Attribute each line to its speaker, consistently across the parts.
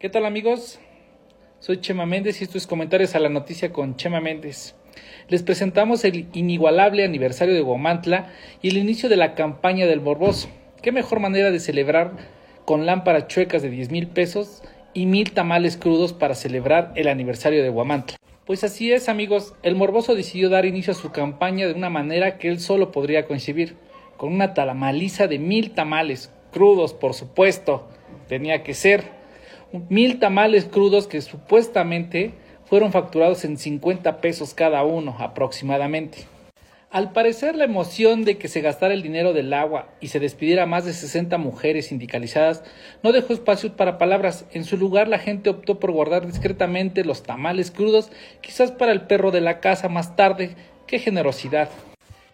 Speaker 1: ¿Qué tal amigos? Soy Chema Méndez y esto es Comentarios a la Noticia con Chema Méndez. Les presentamos el inigualable aniversario de Guamantla y el inicio de la campaña del Borboso. ¿Qué mejor manera de celebrar con lámparas chuecas de 10 mil pesos y mil tamales crudos para celebrar el aniversario de Guamantla? Pues así es amigos, el Morboso decidió dar inicio a su campaña de una manera que él solo podría concebir, con una talamaliza de mil tamales, crudos por supuesto, tenía que ser mil tamales crudos que supuestamente fueron facturados en 50 pesos cada uno aproximadamente. Al parecer la emoción de que se gastara el dinero del agua y se despidiera más de 60 mujeres sindicalizadas no dejó espacio para palabras. En su lugar la gente optó por guardar discretamente los tamales crudos, quizás para el perro de la casa más tarde. ¡Qué generosidad!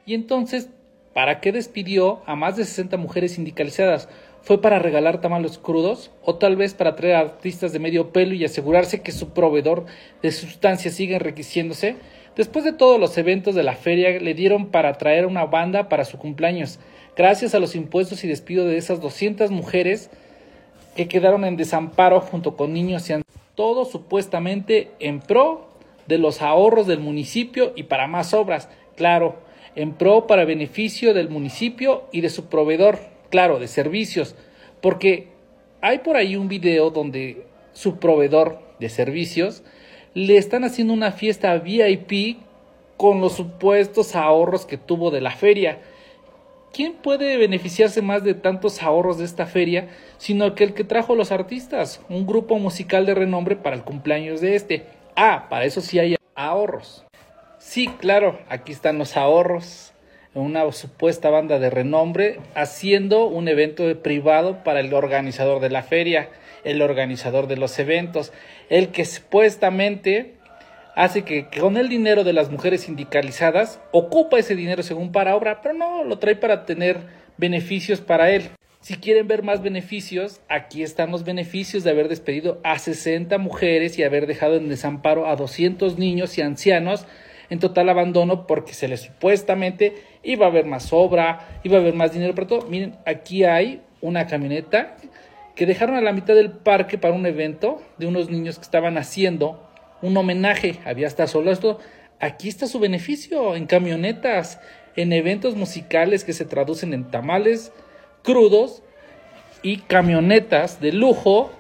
Speaker 1: Y entonces, ¿para qué despidió a más de 60 mujeres sindicalizadas? ¿Fue para regalar tamales crudos? ¿O tal vez para traer artistas de medio pelo y asegurarse que su proveedor de sustancias sigue enriqueciéndose? Después de todos los eventos de la feria, le dieron para traer una banda para su cumpleaños. Gracias a los impuestos y despido de esas 200 mujeres que quedaron en desamparo junto con niños y todo supuestamente en pro de los ahorros del municipio y para más obras, claro, en pro para beneficio del municipio y de su proveedor claro, de servicios, porque hay por ahí un video donde su proveedor de servicios le están haciendo una fiesta VIP con los supuestos ahorros que tuvo de la feria. ¿Quién puede beneficiarse más de tantos ahorros de esta feria sino aquel que trajo los artistas? Un grupo musical de renombre para el cumpleaños de este. Ah, para eso sí hay ahorros. Sí, claro, aquí están los ahorros una supuesta banda de renombre haciendo un evento privado para el organizador de la feria, el organizador de los eventos, el que supuestamente hace que, con el dinero de las mujeres sindicalizadas ocupa ese dinero según para obra, pero no lo trae para tener beneficios para él. Si quieren ver más beneficios, aquí están los beneficios de haber despedido a 60 mujeres y haber dejado en desamparo a 200 niños y ancianos en total abandono porque se les supuestamente iba a haber más obra, iba a haber más dinero para todo. Miren, aquí hay una camioneta que dejaron a la mitad del parque para un evento de unos niños que estaban haciendo un homenaje. Había hasta solo esto. Aquí está su beneficio en camionetas, en eventos musicales que se traducen en tamales crudos y camionetas de lujo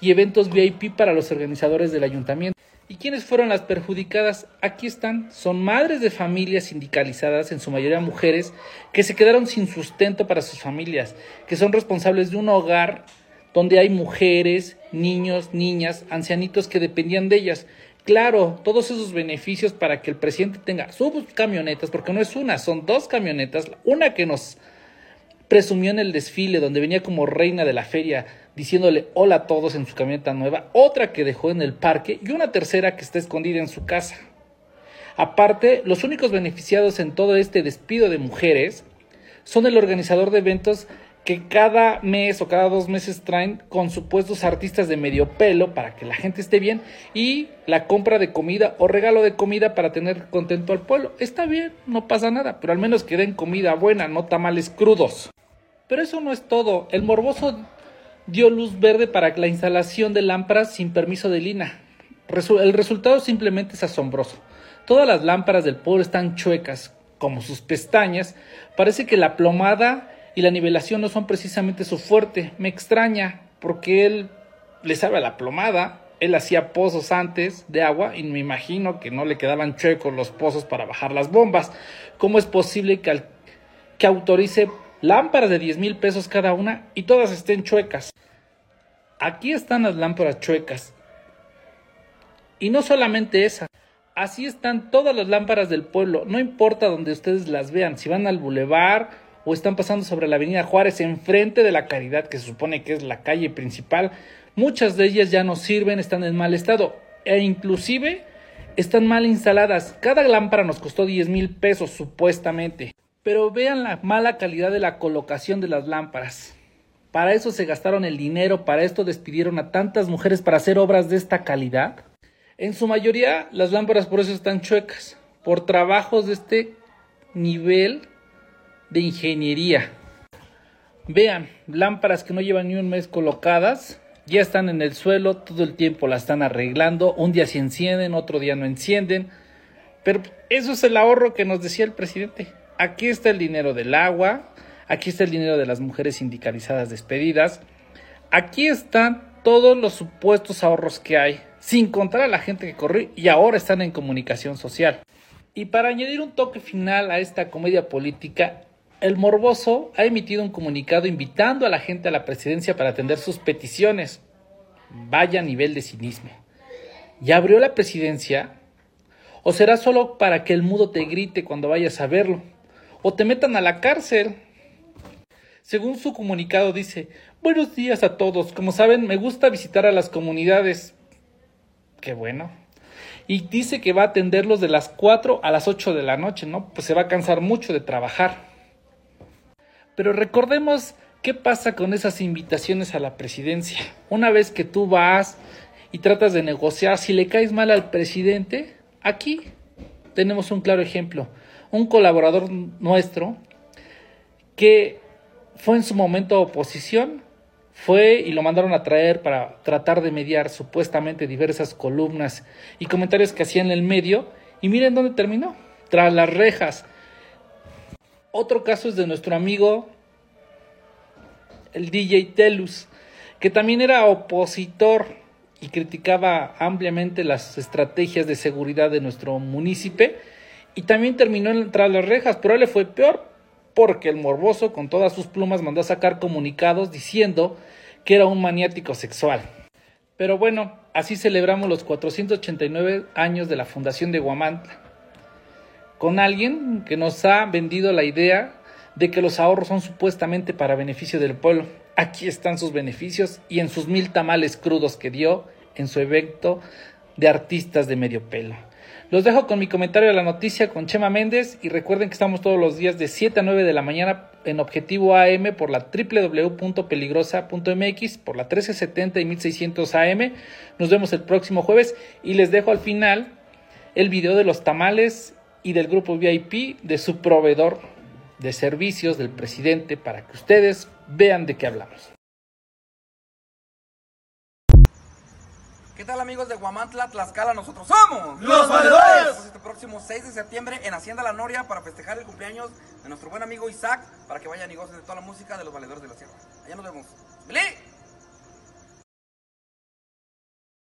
Speaker 1: y eventos VIP para los organizadores del ayuntamiento. ¿Y quiénes fueron las perjudicadas? Aquí están, son madres de familias sindicalizadas, en su mayoría mujeres, que se quedaron sin sustento para sus familias, que son responsables de un hogar donde hay mujeres, niños, niñas, ancianitos que dependían de ellas. Claro, todos esos beneficios para que el presidente tenga sus camionetas, porque no es una, son dos camionetas, una que nos presumió en el desfile donde venía como reina de la feria diciéndole hola a todos en su camioneta nueva, otra que dejó en el parque y una tercera que está escondida en su casa. Aparte, los únicos beneficiados en todo este despido de mujeres son el organizador de eventos que cada mes o cada dos meses traen con supuestos artistas de medio pelo para que la gente esté bien y la compra de comida o regalo de comida para tener contento al pueblo. Está bien, no pasa nada, pero al menos que den comida buena, no tamales crudos. Pero eso no es todo. El morboso dio luz verde para la instalación de lámparas sin permiso de Lina. el resultado simplemente es asombroso. Todas las lámparas del pueblo están chuecas, como sus pestañas. Parece que la plomada y la nivelación no son precisamente su fuerte. Me extraña, porque él le sabe a la plomada. Él hacía pozos antes de agua y me imagino que no le quedaban chuecos los pozos para bajar las bombas. ¿Cómo es posible que, que autorice lámparas de 10 mil pesos cada una y todas estén chuecas. Aquí están las lámparas chuecas. Y no solamente esa, así están todas las lámparas del pueblo, no importa donde ustedes las vean, si van al bulevar o están pasando sobre la avenida Juárez enfrente de la Caridad, que se supone que es la calle principal, muchas de ellas ya no sirven, están en mal estado e inclusive están mal instaladas. Cada lámpara nos costó 10 mil pesos supuestamente. Pero vean la mala calidad de la colocación de las lámparas. Para eso se gastaron el dinero, para esto despidieron a tantas mujeres para hacer obras de esta calidad. En su mayoría las lámparas por eso están chuecas, por trabajos de este nivel de ingeniería. Vean, lámparas que no llevan ni un mes colocadas Ya están en el suelo, todo el tiempo la están arreglando, un día se encienden, otro día no encienden. Pero eso es el ahorro que nos decía el presidente. Aquí está el dinero del agua, aquí está el dinero de las mujeres sindicalizadas despedidas, aquí están todos los supuestos ahorros que hay, sin contar a la gente que corrió y ahora están en comunicación social. Y para añadir un toque final a esta comedia política, el Morboso ha emitido un comunicado invitando a la gente a la presidencia para atender sus peticiones. Vaya nivel de cinismo. ¿Y abrió la presidencia? ¿O será solo para que el mudo te grite cuando vayas a verlo? ¿O te metan a la cárcel? Según su comunicado dice, buenos días a todos. Como saben, me gusta visitar a las comunidades. Qué bueno. Y dice que va a atenderlos de las 4 a las 8 de la noche, ¿no? Pues se va a cansar mucho de trabajar. Pero recordemos qué pasa con esas invitaciones a la presidencia. Una vez que tú vas y tratas de negociar, si le caes mal al presidente, aquí tenemos un claro ejemplo. Un colaborador nuestro que fue en su momento oposición, fue y lo mandaron a traer para tratar de mediar supuestamente diversas columnas y comentarios que hacía en el medio. Y miren dónde terminó, tras las rejas. Otro caso es de nuestro amigo, el DJ Telus, que también era opositor y criticaba ampliamente las estrategias de seguridad de nuestro municipio y también terminó tras las rejas, pero le fue peor porque el morboso con todas sus plumas mandó a sacar comunicados diciendo que era un maniático sexual. Pero bueno, así celebramos los 489 años de la fundación de Guamantla, con alguien que nos ha vendido la idea de que los ahorros son supuestamente para beneficio del pueblo. Aquí están sus beneficios y en sus mil tamales crudos que dio en su evento de artistas de medio pelo. Los dejo con mi comentario de la noticia con Chema Méndez y recuerden que estamos todos los días de 7 a 9 de la mañana en Objetivo AM por la www.peligrosa.mx, por la 1370 y 1600 AM. Nos vemos el próximo jueves y les dejo al final el video de los tamales y del grupo VIP de su proveedor de servicios del presidente para que ustedes vean de qué hablamos.
Speaker 2: ¿Qué tal amigos de Guamantla, Tlaxcala? Nosotros somos
Speaker 3: los valedores.
Speaker 2: Este próximo 6 de septiembre en Hacienda La Noria para festejar el cumpleaños de nuestro buen amigo Isaac para que vayan y gocen de toda la música de los valedores de la sierra. Allá nos vemos. ¡Billy!